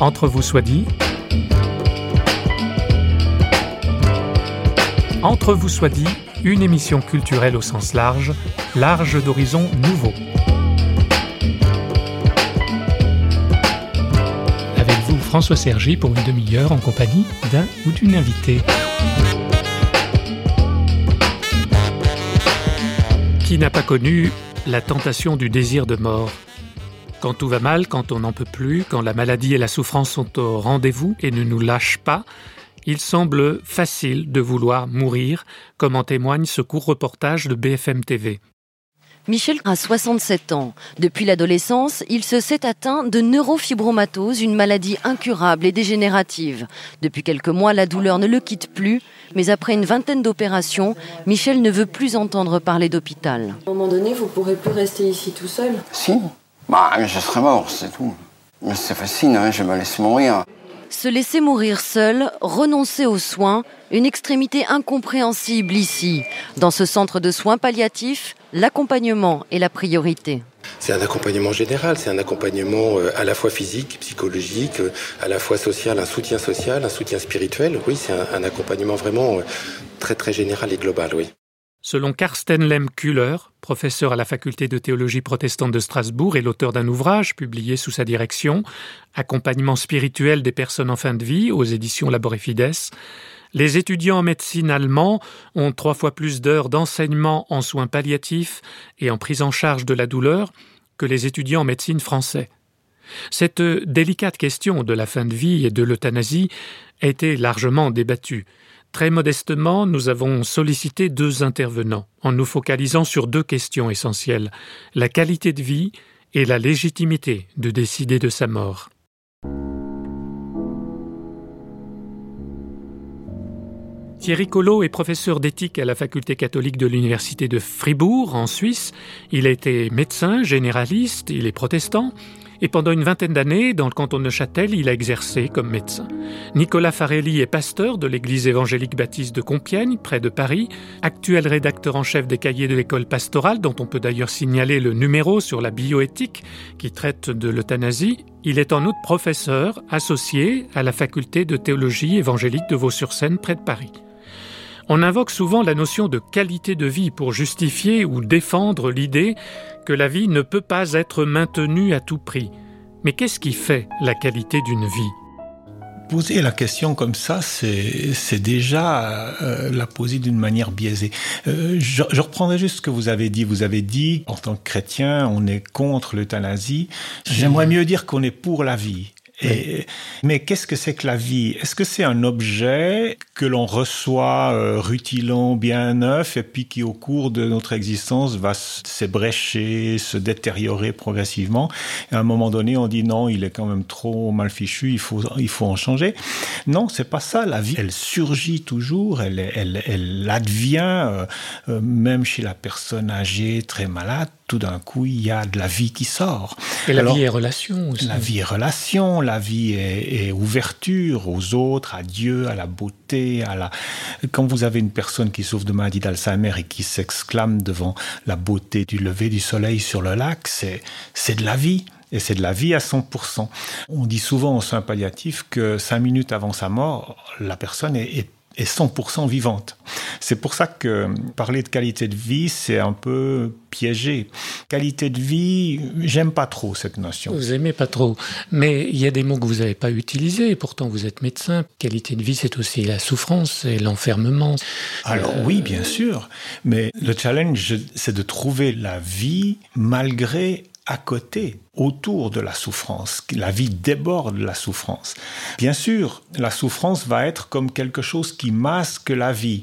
Entre vous soit dit. Entre vous soit dit, une émission culturelle au sens large, large d'horizons nouveaux. Avec vous, François Sergi, pour une demi-heure en compagnie d'un ou d'une invitée. Qui n'a pas connu la tentation du désir de mort Quand tout va mal, quand on n'en peut plus, quand la maladie et la souffrance sont au rendez-vous et ne nous lâchent pas, il semble facile de vouloir mourir, comme en témoigne ce court reportage de BFM TV. Michel a 67 ans. Depuis l'adolescence, il se s'est atteint de neurofibromatose, une maladie incurable et dégénérative. Depuis quelques mois, la douleur ne le quitte plus, mais après une vingtaine d'opérations, Michel ne veut plus entendre parler d'hôpital. À un moment donné, vous pourrez plus rester ici tout seul Si, bah, je serai mort, c'est tout. Mais c'est facile, hein, je me laisse mourir. Se laisser mourir seul, renoncer aux soins, une extrémité incompréhensible ici. Dans ce centre de soins palliatifs, l'accompagnement est la priorité. C'est un accompagnement général, c'est un accompagnement euh, à la fois physique, psychologique, euh, à la fois social, un soutien social, un soutien spirituel. Oui, c'est un, un accompagnement vraiment euh, très très général et global, oui. Selon Karsten Lem-Kühler, professeur à la faculté de théologie protestante de Strasbourg et l'auteur d'un ouvrage publié sous sa direction, Accompagnement spirituel des personnes en fin de vie aux éditions Labor les étudiants en médecine allemands ont trois fois plus d'heures d'enseignement en soins palliatifs et en prise en charge de la douleur que les étudiants en médecine français. Cette délicate question de la fin de vie et de l'euthanasie a été largement débattue. Très modestement, nous avons sollicité deux intervenants en nous focalisant sur deux questions essentielles, la qualité de vie et la légitimité de décider de sa mort. Thierry Collot est professeur d'éthique à la faculté catholique de l'Université de Fribourg, en Suisse. Il a été médecin, généraliste, il est protestant et pendant une vingtaine d'années, dans le canton de Neuchâtel, il a exercé comme médecin. Nicolas Farelli est pasteur de l'église évangélique baptiste de Compiègne, près de Paris, actuel rédacteur en chef des cahiers de l'école pastorale, dont on peut d'ailleurs signaler le numéro sur la bioéthique qui traite de l'euthanasie. Il est en outre professeur associé à la faculté de théologie évangélique de Vaux-sur-Seine, près de Paris. On invoque souvent la notion de qualité de vie pour justifier ou défendre l'idée que la vie ne peut pas être maintenue à tout prix. Mais qu'est-ce qui fait la qualité d'une vie? Poser la question comme ça, c'est déjà euh, la poser d'une manière biaisée. Euh, je, je, reprendrai juste ce que vous avez dit. Vous avez dit, en tant que chrétien, on est contre l'euthanasie. J'aimerais mieux dire qu'on est pour la vie. Mais qu'est-ce que c'est que la vie? Est-ce que c'est un objet que l'on reçoit euh, rutilant, bien neuf, et puis qui au cours de notre existence va s'ébrécher, se détériorer progressivement? Et à un moment donné, on dit non, il est quand même trop mal fichu, il faut, il faut en changer. Non, c'est pas ça. La vie, elle surgit toujours, elle, elle, elle advient, euh, euh, même chez la personne âgée, très malade tout d'un coup, il y a de la vie qui sort. Et la Alors, vie est relation aussi. La vie est relation, la vie est, est, ouverture aux autres, à Dieu, à la beauté, à la. Quand vous avez une personne qui souffre de maladie d'Alzheimer et qui s'exclame devant la beauté du lever du soleil sur le lac, c'est c'est de la vie. Et c'est de la vie à 100%. On dit souvent aux soins palliatifs que cinq minutes avant sa mort, la personne est, est est 100% vivante. C'est pour ça que parler de qualité de vie, c'est un peu piégé. Qualité de vie, j'aime pas trop cette notion. Vous aimez pas trop, mais il y a des mots que vous n'avez pas utilisés, et pourtant vous êtes médecin. Qualité de vie, c'est aussi la souffrance et l'enfermement. Alors euh... oui, bien sûr, mais le challenge, c'est de trouver la vie malgré à côté, autour de la souffrance. La vie déborde la souffrance. Bien sûr, la souffrance va être comme quelque chose qui masque la vie.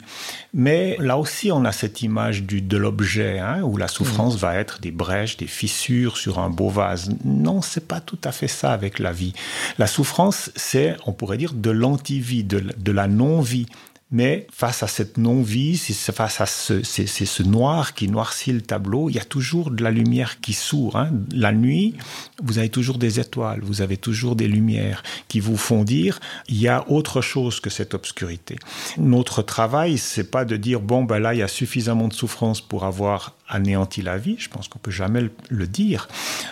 Mais là aussi, on a cette image du, de l'objet, hein, où la souffrance mmh. va être des brèches, des fissures sur un beau vase. Non, c'est pas tout à fait ça avec la vie. La souffrance, c'est, on pourrait dire, de l'antivie, de, de la non-vie. Mais face à cette non-vie, face à ce, ce noir qui noircit le tableau, il y a toujours de la lumière qui sourd. Hein. La nuit, vous avez toujours des étoiles, vous avez toujours des lumières qui vous font dire il y a autre chose que cette obscurité. Notre travail, c'est pas de dire bon ben là il y a suffisamment de souffrance pour avoir anéanti la vie. Je pense qu'on peut jamais le dire.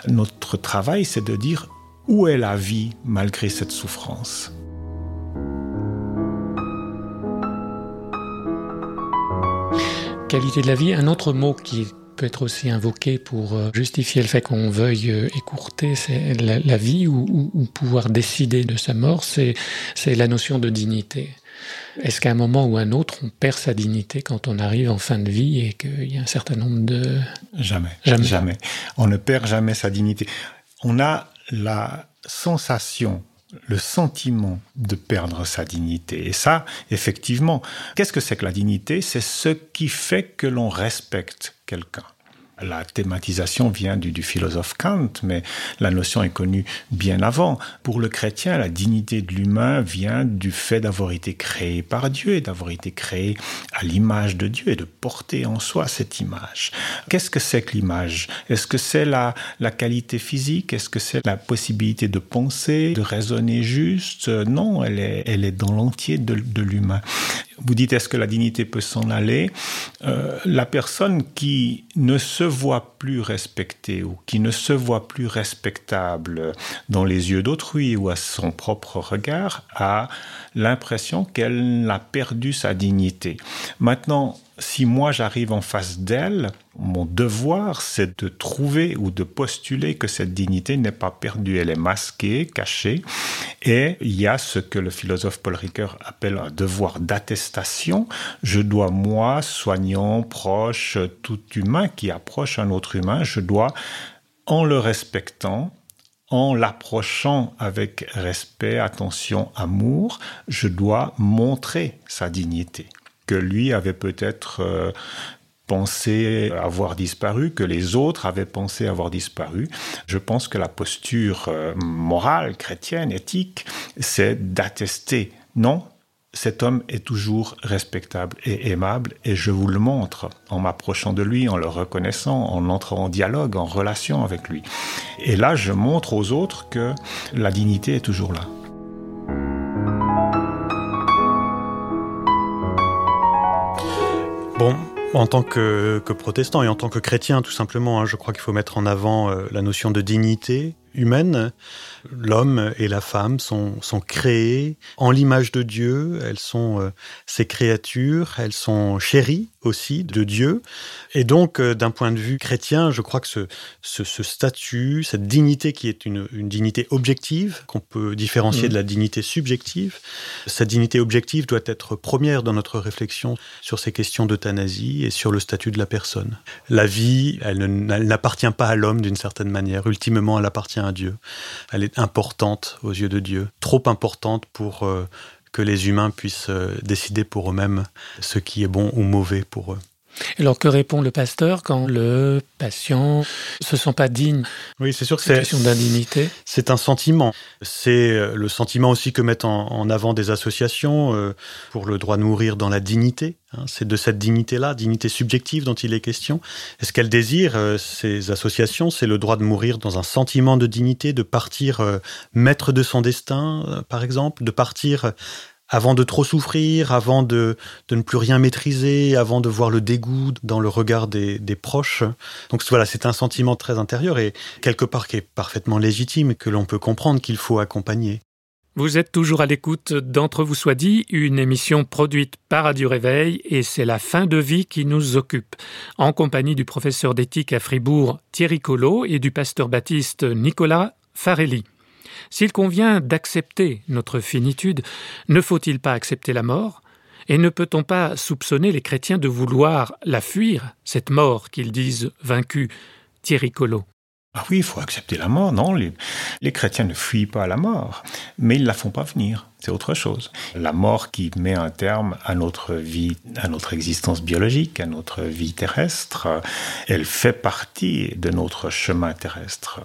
Notre travail, c'est de dire Où est la vie malgré cette souffrance? Qualité de la vie, un autre mot qui peut être aussi invoqué pour euh, justifier le fait qu'on veuille euh, écourter la, vie ou, pouvoir décider de sa mort, c'est la notion de dignité. Est-ce qu'à un moment ou un autre, on perd sa dignité quand on arrive en fin de vie et qu'il y a un certain nombre de... Jamais, jamais. Jamais. On ne perd jamais sa dignité. On a la sensation le sentiment de perdre sa dignité. Et ça, effectivement, qu'est-ce que c'est que la dignité? C'est ce qui fait que l'on respecte quelqu'un. La thématisation vient du, philosophe Kant, mais la notion est connue bien avant. Pour le chrétien, la dignité de l'humain vient du fait d'avoir été créé par Dieu et d'avoir été créé à l'image de Dieu et de porter en soi cette image. Qu'est-ce que c'est que l'image? Est-ce que c'est la, la qualité physique? Est-ce que c'est la possibilité de penser, de raisonner juste? Non, elle est, dans l'entier de, de l'humain. Vous dites est-ce que la dignité peut s'en aller? Euh, La personne qui ne se voit plus respectée ou qui ne se voit plus respectable dans les yeux d'autrui ou à son propre regard a l'impression qu'elle a perdu sa dignité. Maintenant, si moi j'arrive en face d'elle, mon devoir c'est de trouver ou de postuler que cette dignité n'est pas perdue, elle est masquée, cachée, et il y a ce que le philosophe Paul Ricoeur appelle un devoir d'attestation. Je dois, moi, soignant, proche, tout humain qui approche un autre humain, je dois, en le respectant, en l'approchant avec respect, attention, amour, je dois montrer sa dignité que lui avait peut-être euh, pensé avoir disparu, que les autres avaient pensé avoir disparu. Je pense que la posture euh, morale, chrétienne, éthique, c'est d'attester, non, cet homme est toujours respectable et aimable et je vous le montre en m'approchant de lui, en le reconnaissant, en entrant en dialogue, en relation avec lui. Et là, je montre aux autres que la dignité est toujours là. Bon, en tant que, protestant et en tant que chrétien, tout simplement, hein, je crois qu'il faut mettre en avant euh, la notion de dignité humaine. L'homme et la femme sont, créés en l'image de Dieu, elles sont euh, ses créatures, elles sont chéries aussi de Dieu. Et donc, euh, d'un point de vue chrétien, je crois que ce, ce, statut, cette dignité qui est une, une dignité objective, qu'on peut différencier mmh. de la dignité subjective, cette dignité objective doit être première dans notre réflexion sur ces questions d'euthanasie et sur le statut de la personne. La vie, elle n'appartient pas à l'homme d'une certaine manière. Ultimement, elle appartient à Dieu. Elle est importante aux yeux de Dieu, trop importante pour euh, que les humains puissent euh, décider pour eux-mêmes ce qui est bon ou mauvais pour eux. Alors que répond le pasteur quand le patient se sent pas digne? Oui, c'est sûr que c'est question d'indignité. C'est un sentiment. C'est euh, le sentiment aussi que mettent en, avant des associations euh, pour le droit de mourir dans la dignité. Hein. C'est de cette dignité-là, dignité subjective dont il est question. Et ce qu'elles désirent, euh, ces associations, c'est le droit de mourir dans un sentiment de dignité, de partir maître de son destin, par exemple, de partir avant de trop souffrir, avant de, ne plus rien maîtriser, avant de voir le dégoût dans le regard des, proches. Donc voilà, c'est un sentiment très intérieur et quelque part qui est parfaitement légitime que l'on peut comprendre qu'il faut accompagner. Vous êtes toujours à l'écoute d'Entre vous soit dit, une émission produite par Radio Réveil et c'est la fin de vie qui nous occupe. En compagnie du professeur d'éthique à Fribourg Thierry Collot et du pasteur baptiste Nicolas Farelli. S'il convient d'accepter notre finitude, ne faut-il pas accepter la mort? Et ne peut-on pas soupçonner les chrétiens de vouloir la fuir, cette mort qu'ils disent vaincue? Thierry Collot. Ah oui, il faut accepter la mort, non? Les, chrétiens ne fuient pas la mort, mais ils la font pas venir c'est autre chose. La mort qui met un terme à notre vie, à notre existence biologique, à notre vie terrestre, elle fait partie de notre chemin terrestre.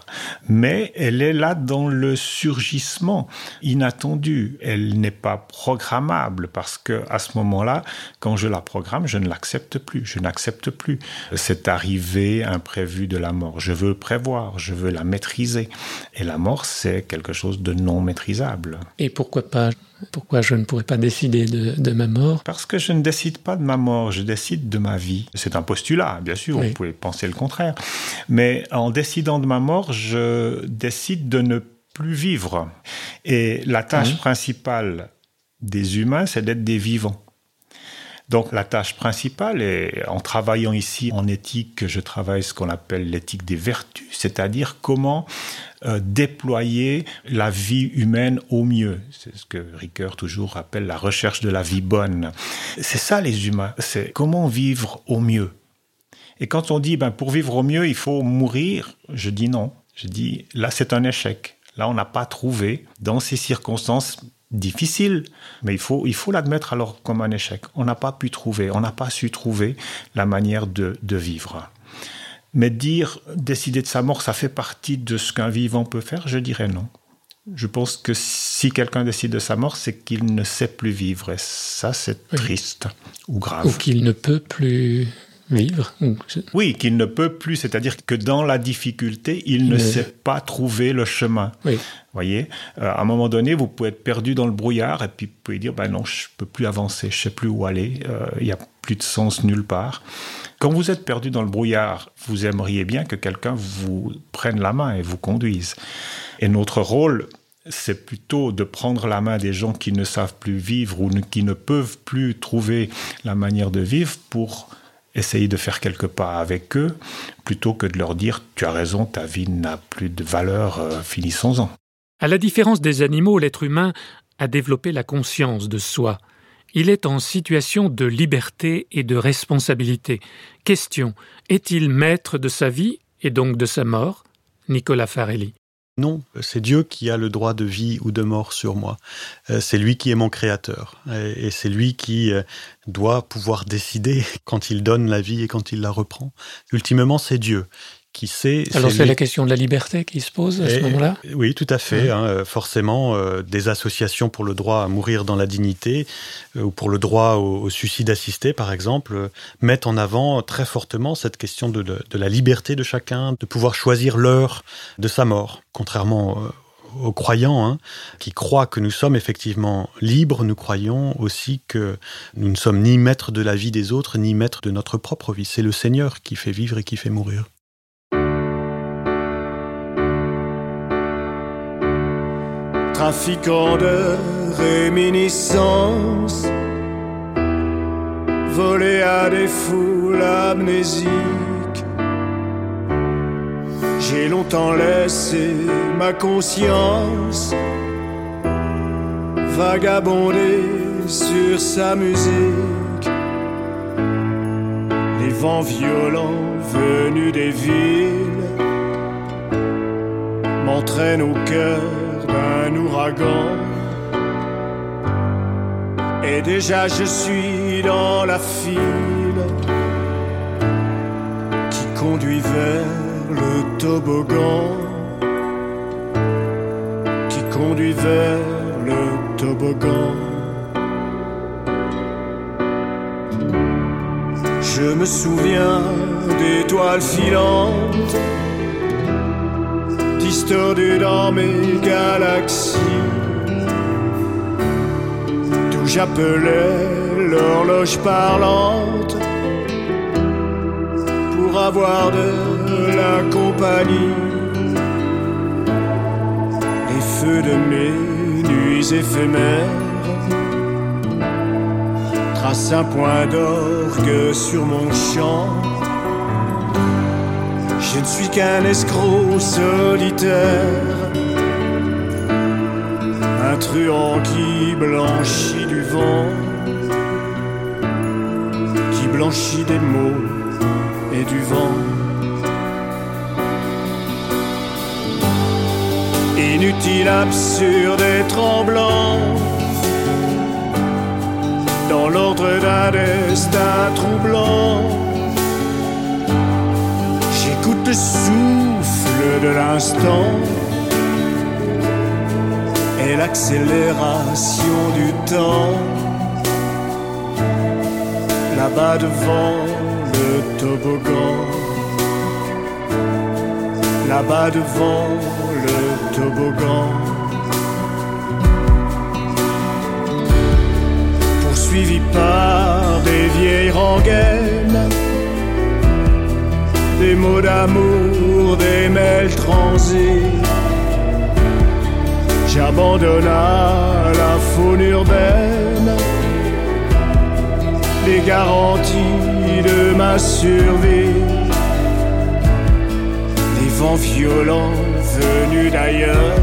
Mais elle est là dans le surgissement inattendu. Elle n'est pas programmable parce que à ce moment-là, quand je la programme, je ne l'accepte plus. Je n'accepte plus cette arrivée imprévue de la mort. Je veux prévoir, je veux la maîtriser. Et la mort, c'est quelque chose de non maîtrisable. Et pourquoi pas pourquoi je ne pourrais pas décider de, ma mort Parce que je ne décide pas de ma mort, je décide de ma vie. C'est un postulat, bien sûr, vous pouvez penser le contraire. Mais en décidant de ma mort, je décide de ne plus vivre. Et la tâche principale des humains, c'est d'être des vivants. Donc la tâche principale, est, en travaillant ici en éthique, je travaille ce qu'on appelle l'éthique des vertus, c'est-à-dire comment euh, déployer la vie humaine au mieux. C'est ce que Ricoeur toujours appelle la recherche de la vie bonne. C'est ça les humains, c'est comment vivre au mieux. Et quand on dit, ben, pour vivre au mieux, il faut mourir, je dis non. Je dis, là, c'est un échec. Là, on n'a pas trouvé, dans ces circonstances difficiles, mais il faut il faut l'admettre alors comme un échec. On n'a pas pu trouver, on n'a pas su trouver la manière de, de vivre. Mais dire, décider de sa mort, ça fait partie de ce qu'un vivant peut faire, je dirais non. Je pense que si quelqu'un décide de sa mort, c'est qu'il ne sait plus vivre. Et ça, c'est triste ou grave. Ou qu'il ne peut plus vivre. Oui, qu'il ne peut plus, c'est-à-dire que dans la difficulté, il ne sait pas trouver le chemin. Oui. voyez, euh, à un moment donné, vous pouvez être perdu dans le brouillard et puis vous pouvez dire, ben non, je peux plus avancer, je sais plus où aller, euh, il n'y a plus de sens nulle part. Quand vous êtes perdu dans le brouillard, vous aimeriez bien que quelqu'un vous prenne la main et vous conduise. Et notre rôle, c'est plutôt de prendre la main des gens qui ne savent plus vivre ou qui ne peuvent plus trouver la manière de vivre pour essayer de faire quelques pas avec eux, plutôt que de leur dire Tu as raison, ta vie n'a plus de valeur, euh, finissons-en. À la différence des animaux, l'être humain a développé la conscience de soi. Il est en situation de liberté et de responsabilité. Question est-il maître de sa vie et donc de sa mort? Nicolas Farelli. Non, c'est Dieu qui a le droit de vie ou de mort sur moi. Euh, c'est lui qui est mon créateur. Et c'est lui qui euh, doit pouvoir décider quand il donne la vie et quand il la reprend. Ultimement, c'est Dieu qui sait. Alors c'est la question de la liberté qui se pose à ce moment-là? Oui, tout à fait. Hein, forcément, euh, des associations pour le droit à mourir dans la dignité euh, ou pour le droit au, suicide assisté, par exemple, euh, mettent en avant très fortement cette question de, la liberté de chacun, de pouvoir choisir l'heure de sa mort, contrairement aux croyants hein, qui croient que nous sommes effectivement libres, nous croyons aussi que nous ne sommes ni maîtres de la vie des autres, ni maîtres de notre propre vie. C'est le Seigneur qui fait vivre et qui fait mourir. Trafiquant de réminiscences, volé à des foules amnésiques. J'ai longtemps laissé ma conscience vagabonder sur sa musique. Les vents violents venus des villes m'entraînent au cœur un ouragan. Et déjà je suis dans la file qui conduit vers le toboggan. Qui conduit vers le toboggan. Je me souviens d'étoiles filantes distordu dans mes galaxies. D'où j'appelais l'horloge parlante pour avoir de la compagnie. Les feux de mes nuits éphémères tracent un point d'orgue sur mon champ je ne suis qu'un escroc solitaire, un truand qui blanchit du vent, qui blanchit des mots et du vent. Inutile, absurde et tremblant, dans l'ordre d'un destin troublant le souffle de l'instant et l'accélération du temps. Là-bas devant le toboggan, là-bas devant le toboggan. Poursuivi par des vieilles rengaines des mots d'amour, des mails transés. j'abandonna la faune urbaine, les garanties de ma survie, les vents violents venus d'ailleurs,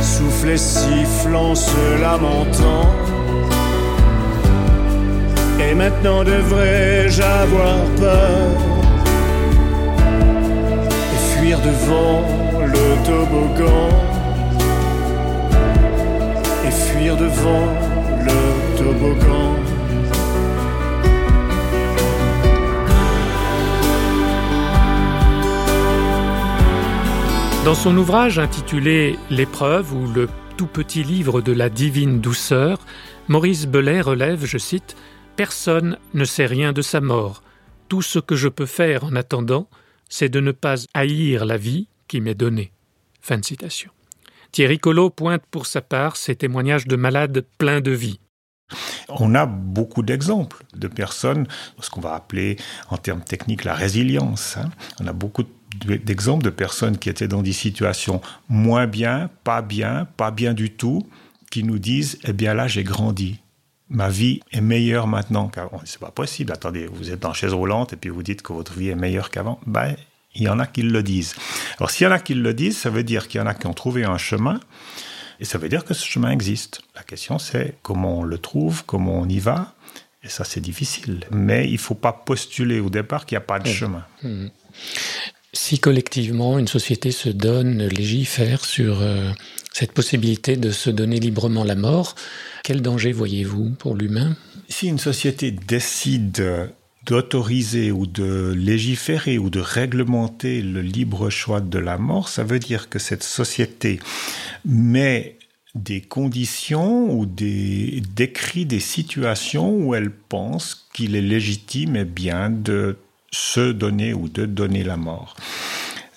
soufflaient sifflant, se lamentant. Et maintenant devrais-je avoir peur et fuir devant le toboggan et fuir devant le toboggan. Dans son ouvrage intitulé L'épreuve ou le tout petit livre de la divine douceur, Maurice Belay relève, je cite, Personne ne sait rien de sa mort. Tout ce que je peux faire en attendant, c'est de ne pas haïr la vie qui m'est donnée. Fin citation. Thierry Collot pointe pour sa part ces témoignages de malades pleins de vie. On a beaucoup d'exemples de personnes, ce qu'on va appeler en termes techniques la résilience. Hein. On a beaucoup d'exemples de personnes qui étaient dans des situations moins bien, pas bien, pas bien du tout, qui nous disent, eh bien là, j'ai grandi ma vie est meilleure maintenant qu'avant. C'est pas possible. Attendez, vous êtes en chaise roulante et puis vous dites que votre vie est meilleure qu'avant. Ben, il y en a qui le disent. Alors, s'il y en a qui le disent, ça veut dire qu'il y en a qui ont trouvé un chemin. Et ça veut dire que ce chemin existe. La question, c'est comment on le trouve, comment on y va. Et ça, c'est difficile. Mais il ne faut pas postuler au départ qu'il n'y a pas de mmh. chemin. Mmh. Si collectivement, une société se donne, légifère sur euh, cette possibilité de se donner librement la mort, quel danger voyez-vous pour l'humain? Si une société décide d'autoriser ou de légiférer ou de réglementer le libre choix de la mort, ça veut dire que cette société met des conditions ou décrit des situations où elle pense qu'il est légitime et bien de se donner ou de donner la mort.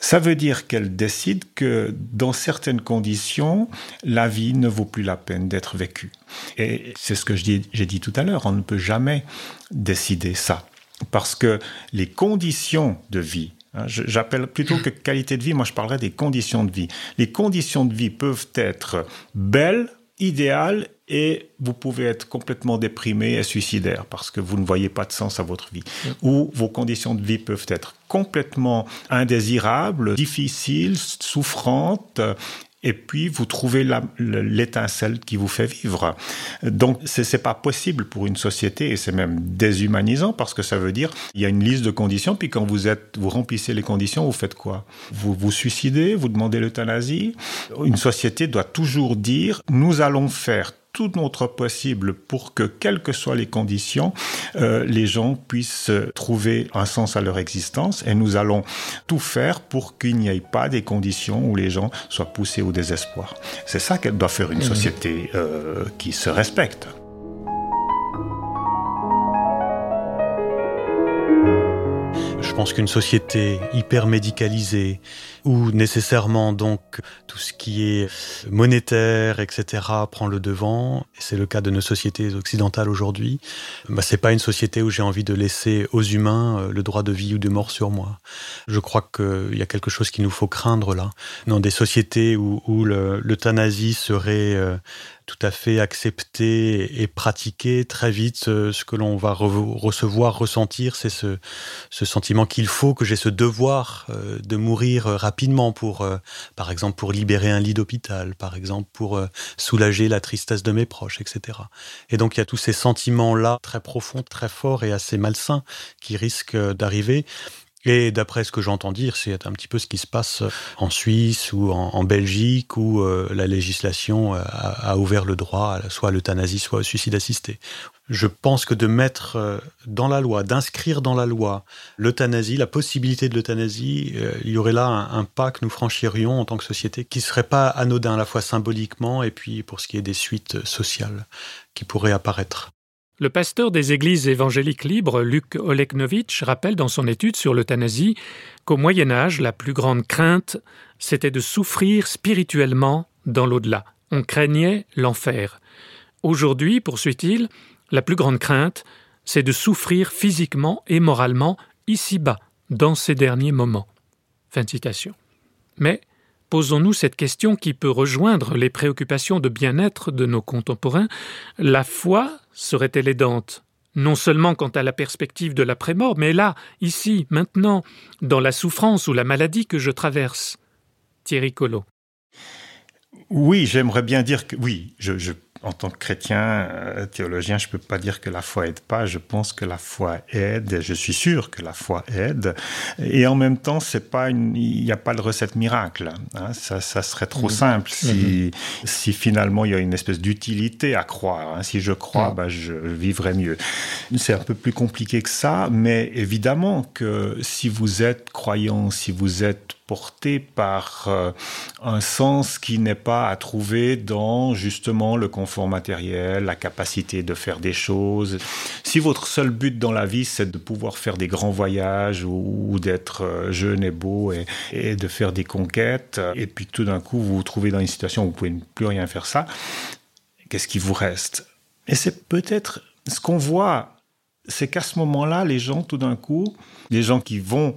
Ça veut dire qu'elle décide que dans certaines conditions, la vie ne vaut plus la peine d'être vécue. Et c'est ce que j'ai dit tout à l'heure, on ne peut jamais décider ça. Parce que les conditions de vie, hein, J'appelle plutôt que qualité de vie, moi je parlerais des conditions de vie. Les conditions de vie peuvent être belles, idéales et vous pouvez être complètement déprimé et suicidaire parce que vous ne voyez pas de sens à votre vie. Mm. Ou vos conditions de vie peuvent être complètement indésirables, difficiles, souffrantes et puis vous trouvez l'étincelle qui vous fait vivre. Donc ce n'est pas possible pour une société et c'est même déshumanisant parce que ça veut dire il y a une liste de conditions puis quand vous êtes vous remplissez les conditions vous faites quoi? Vous vous suicidez, vous demandez l'euthanasie? Une société doit toujours dire nous allons faire tout notre possible pour que, quelles que soient les conditions, euh, les gens puissent trouver un sens à leur existence. Et nous allons tout faire pour qu'il n'y ait pas des conditions où les gens soient poussés au désespoir. C'est ça qu'elle doit faire une mmh. société euh, qui se respecte. Je pense qu'une société hyper médicalisée, où nécessairement donc tout ce qui est monétaire, etc., prend le devant, et c'est le cas de nos sociétés occidentales aujourd'hui, bah, c'est pas une société où j'ai envie de laisser aux humains euh, le droit de vie ou de mort sur moi. Je crois qu'il y a quelque chose qu'il nous faut craindre là. Dans des sociétés où, l'euthanasie serait euh, tout à fait accepter et pratiquer très vite ce, que l'on va recevoir, ressentir, c'est ce, sentiment qu'il faut, que j'ai ce devoir euh, de mourir euh, rapidement pour, euh, par exemple, pour libérer un lit d'hôpital, par exemple, pour soulager la tristesse de mes proches, etc. Et donc il y a tous ces sentiments-là très profonds, très forts et assez malsains qui risquent d'arriver. Et d'après ce que j'entends dire, c'est un petit peu ce qui se passe en Suisse ou en, Belgique où euh, la législation a, ouvert le droit soit à l'euthanasie, soit au suicide assisté. Je pense que de mettre euh, dans la loi, d'inscrire dans la loi l'euthanasie, la possibilité de l'euthanasie, euh, il y aurait là un, un, pas que nous franchirions en tant que société qui serait pas anodin à la fois symboliquement et puis pour ce qui est des suites sociales qui pourraient apparaître. Le pasteur des églises évangéliques libres, Luc Oleknovitch, rappelle dans son étude sur l'euthanasie qu'au Moyen Âge, la plus grande crainte, c'était de souffrir spirituellement dans l'au-delà. On craignait l'enfer. Aujourd'hui, poursuit-il, la plus grande crainte, c'est de souffrir physiquement et moralement ici-bas, dans ces derniers moments. Fin de citation. Mais posons-nous cette question qui peut rejoindre les préoccupations de bien-être de nos contemporains. La foi serait-elle aidante? Non seulement quant à la perspective de l'après-mort, mais là, ici, maintenant, dans la souffrance ou la maladie que je traverse. Thierry Collot. Oui, j'aimerais bien dire que oui, je, je en tant que chrétien, euh, théologien, je ne peux pas dire que la foi aide pas. Je pense que la foi aide. Je suis sûr que la foi aide. Et en même temps, c'est pas il n'y a pas de recette miracle. Hein. Ça, ça, serait trop mmh. simple si, mmh. si finalement il y a une espèce d'utilité à croire. Hein. Si je crois, mmh. bah, je vivrai mieux. C'est un peu plus compliqué que ça, mais évidemment que si vous êtes croyant, si vous êtes porté par euh, un sens qui n'est pas à trouver dans justement le confort matériel, la capacité de faire des choses. Si votre seul but dans la vie, c'est de pouvoir faire des grands voyages ou, d'être euh, jeune et beau et, et, de faire des conquêtes, et puis tout d'un coup vous vous trouvez dans une situation où vous pouvez plus rien faire ça, qu'est-ce qui vous reste? Et c'est peut-être ce qu'on voit, c'est qu'à ce moment-là, les gens, tout d'un coup, les gens qui vont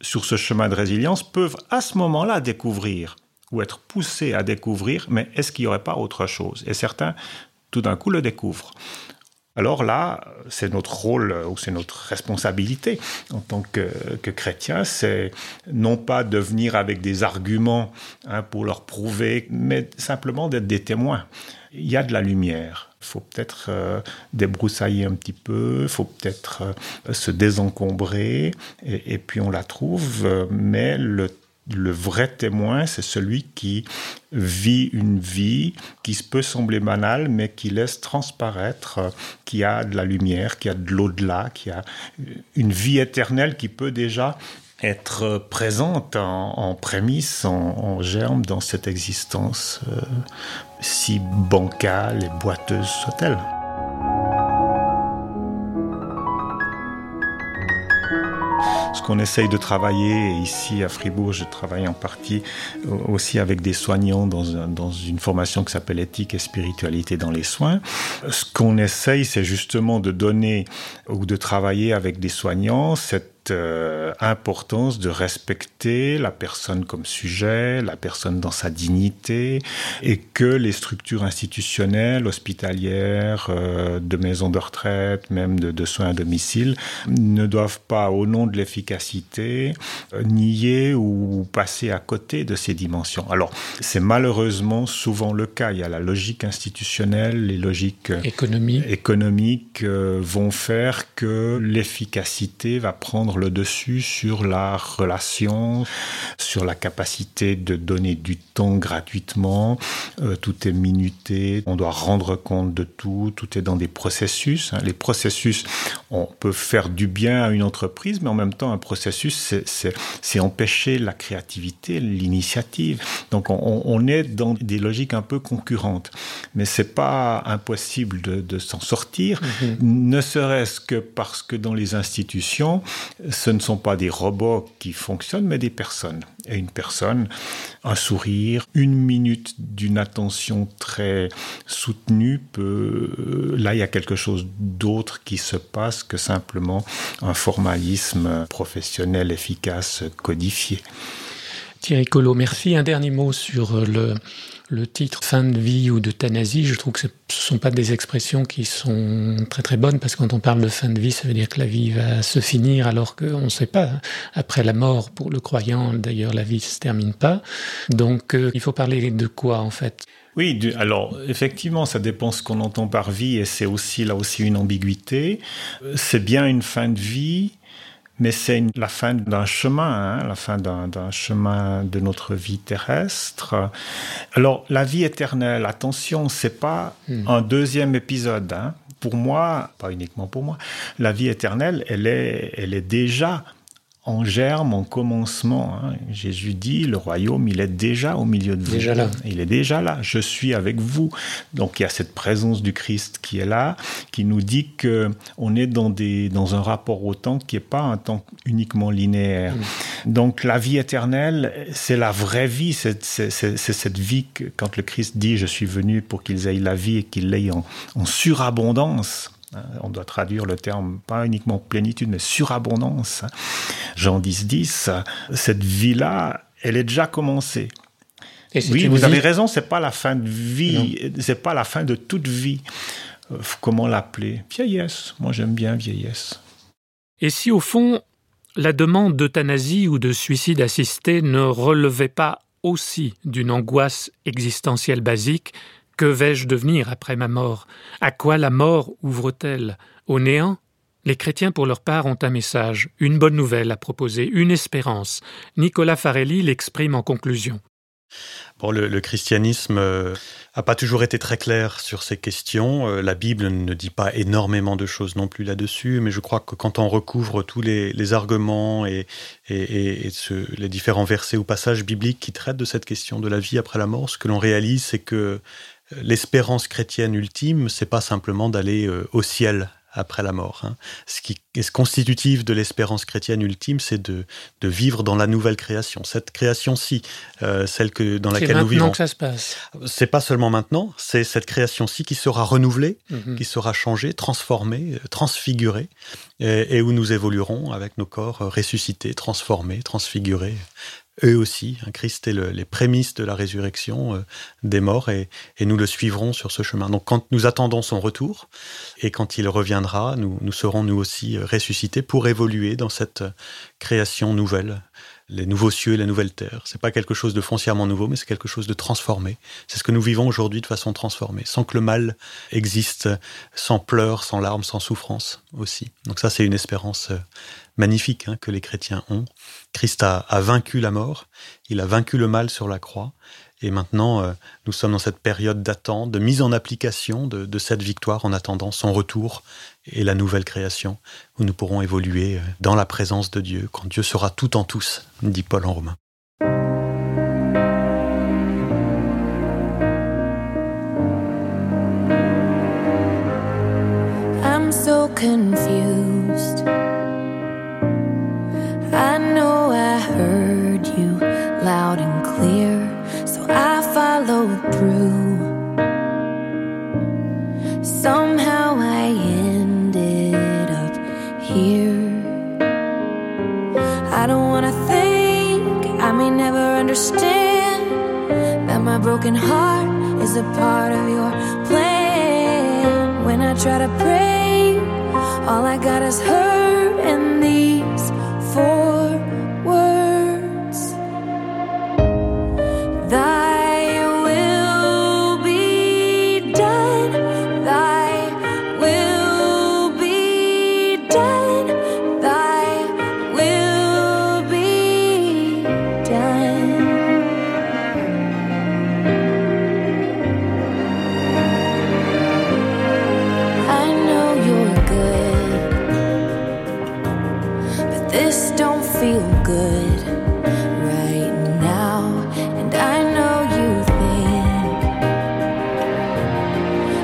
sur ce chemin de résilience peuvent à ce moment-là découvrir ou être poussés à découvrir, mais est-ce qu'il n'y aurait pas autre chose? Et certains, tout d'un coup, le découvrent. Alors là, c'est notre rôle ou c'est notre responsabilité en tant que, que c'est non pas de venir avec des arguments hein, pour leur prouver, mais simplement d'être des témoins. Il y a de la lumière. Faut peut-être euh, débroussailler un petit peu, faut peut-être euh, se désencombrer, et, puis on la trouve, euh, mais le vrai témoin, c'est celui qui vit une vie qui peut sembler banale, mais qui laisse transparaître qui a de la lumière, qui a de l'au-delà, qui a une vie éternelle qui peut déjà être présente en, prémisse, en, germe dans cette existence si bancale et boiteuse soit-elle. Ce qu'on essaye de travailler, ici à Fribourg, je travaille en partie aussi avec des soignants dans, dans une formation qui s'appelle éthique et spiritualité dans les soins. Ce qu'on essaye, c'est justement de donner ou de travailler avec des soignants cette euh, importance de respecter la personne comme sujet, la personne dans sa dignité, et que les structures institutionnelles, hospitalières, euh, de maisons de retraite, même de, de, soins à domicile, ne doivent pas, au nom de l'efficacité, euh, nier ou passer à côté de ces dimensions. Alors, c'est malheureusement souvent le cas. Il y a la logique institutionnelle, les logiques économiques vont faire que l'efficacité va prendre le dessus sur la relation, sur la capacité de donner du temps gratuitement. Euh, tout est minuté, on doit rendre compte de tout, tout est dans des processus. Hein. Les processus, on peut faire du bien à une entreprise, mais en même temps, un processus, c'est empêcher la créativité, l'initiative. Donc on, on, est dans des logiques un peu concurrentes. Mais c'est pas impossible de, de s'en sortir, mm-hmm. ne serait-ce que parce que dans les institutions, ce ne sont pas des robots qui fonctionnent, mais des personnes. Et une personne, un sourire, une minute d'une attention très soutenue, peut... là, il y a quelque chose d'autre qui se passe que simplement un formalisme professionnel efficace codifié. Thierry Collot, merci. Un dernier mot sur le, le titre fin de vie ou d'euthanasie, je trouve que ce ne sont pas des expressions qui sont très très bonnes parce que quand on parle de fin de vie, ça veut dire que la vie va se finir alors qu'on ne sait pas. Après la mort, pour le croyant, d'ailleurs, la vie ne se termine pas. Donc euh, il faut parler de quoi en fait? Oui, alors effectivement, ça dépend ce qu'on entend par vie et c'est aussi là aussi une ambiguïté. C'est bien une fin de vie, mais c'est la fin d'un chemin, hein, la fin d'un chemin de notre vie terrestre. Alors, la vie éternelle, attention, c'est pas hmm. un deuxième épisode. Hein. Pour moi, pas uniquement pour moi, la vie éternelle, elle est, elle est déjà en germe, en commencement. Hein. Jésus dit, le royaume, il est déjà au milieu de vous. Déjà là. Il est déjà là. Je suis avec vous. Donc il y a cette présence du Christ qui est là, qui nous dit que on est dans des dans un rapport au temps qui est pas un temps uniquement linéaire. Mm. Donc la vie éternelle, c'est la vraie vie. C'est cette vie que quand le Christ dit, je suis venu pour qu'ils aient la vie et qu'ils l'aient en, en surabondance. On doit traduire le terme pas uniquement plénitude, mais surabondance. Jean 10, 10, cette vie-là, elle est déjà commencée. oui, vous avez raison, c'est pas la fin de vie, c'est pas la fin de toute vie. Euh, comment l'appeler? Vieillesse. Moi, j'aime bien vieillesse. Et si au fond, la demande d'euthanasie ou de suicide assisté ne relevait pas aussi d'une angoisse existentielle basique, que vais-je devenir après ma mort? À quoi la mort ouvre-t-elle? Au néant? Les chrétiens, pour leur part, ont un message, une bonne nouvelle à proposer, une espérance. Nicolas Farelli l'exprime en conclusion. Bon, le, christianisme n'a euh, pas toujours été très clair sur ces questions. Euh, la Bible ne dit pas énormément de choses non plus là-dessus, mais je crois que quand on recouvre tous les, arguments et, les différents versets ou passages bibliques qui traitent de cette question de la vie après la mort, ce que l'on réalise, c'est que l'espérance chrétienne ultime, c'est pas simplement d'aller au ciel après la mort. Hein. Ce qui est constitutif de l'espérance chrétienne ultime, c'est de, de, vivre dans la nouvelle création. Cette création-ci, euh, celle que, dans laquelle nous vivons. que ça se passe. C'est pas seulement maintenant, c'est cette création-ci qui sera renouvelée, mhm. qui sera changée, transformée, euh, transfigurée, et, et, où nous évoluerons avec nos corps ressuscités, transformés, transfigurés, eux aussi. Hein, Christ est les prémices de la résurrection euh, des morts et, nous le suivrons sur ce chemin. Donc quand nous attendons son retour et quand il reviendra, nous, nous serons nous aussi euh, ressuscités pour évoluer dans cette euh, création nouvelle, les nouveaux cieux et la nouvelle terre. C'est pas quelque chose de foncièrement nouveau, mais c'est quelque chose de transformé. C'est ce que nous vivons aujourd'hui de façon transformée, sans que le mal existe, sans pleurs, sans larmes, sans souffrance aussi. Donc ça, c'est une espérance magnifique hein, que les chrétiens ont. Christ a, vaincu la mort, il a vaincu le mal sur la croix, et maintenant euh, nous sommes dans cette période d'attente, de mise en application de, cette victoire en attendant son retour et la nouvelle création, où nous pourrons évoluer euh, dans la présence de Dieu, quand Dieu sera tout en tous, dit Paul en Romain. Confused. Through. Somehow I ended up here. I don't wanna think, I may never understand that my broken heart is a part of your plan. When I try to pray, all I got is hurt good right now. And I know you think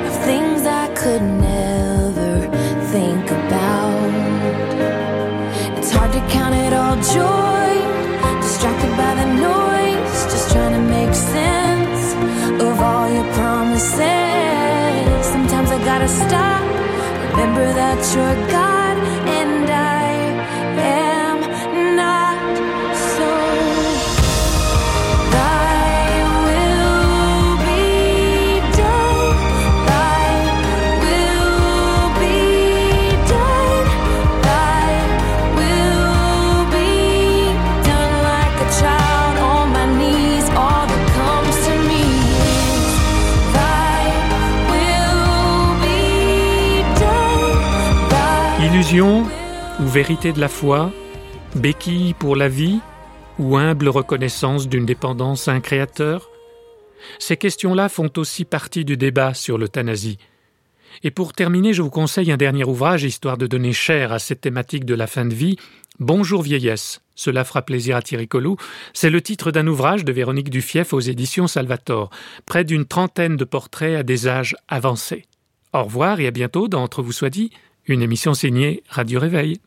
of things I could never think about. It's hard to count it all joy, distracted by the noise, just trying to make sense of all your promises. Sometimes I gotta stop, remember that you're God Illusion ou vérité de la foi, béquille pour la vie ou humble reconnaissance d'une dépendance à un créateur? Ces questions-là font aussi partie du débat sur l'euthanasie. Et pour terminer, je vous conseille un dernier ouvrage, histoire de donner chair à cette thématique de la fin de vie, Bonjour vieillesse. Cela fera plaisir à Thierry Collou. C'est le titre d'un ouvrage de Véronique Dufief aux éditions Salvator. Près d'une trentaine de portraits à des âges avancés. Au revoir et à bientôt dans Entre vous soit dit, une émission signée Radio Réveil.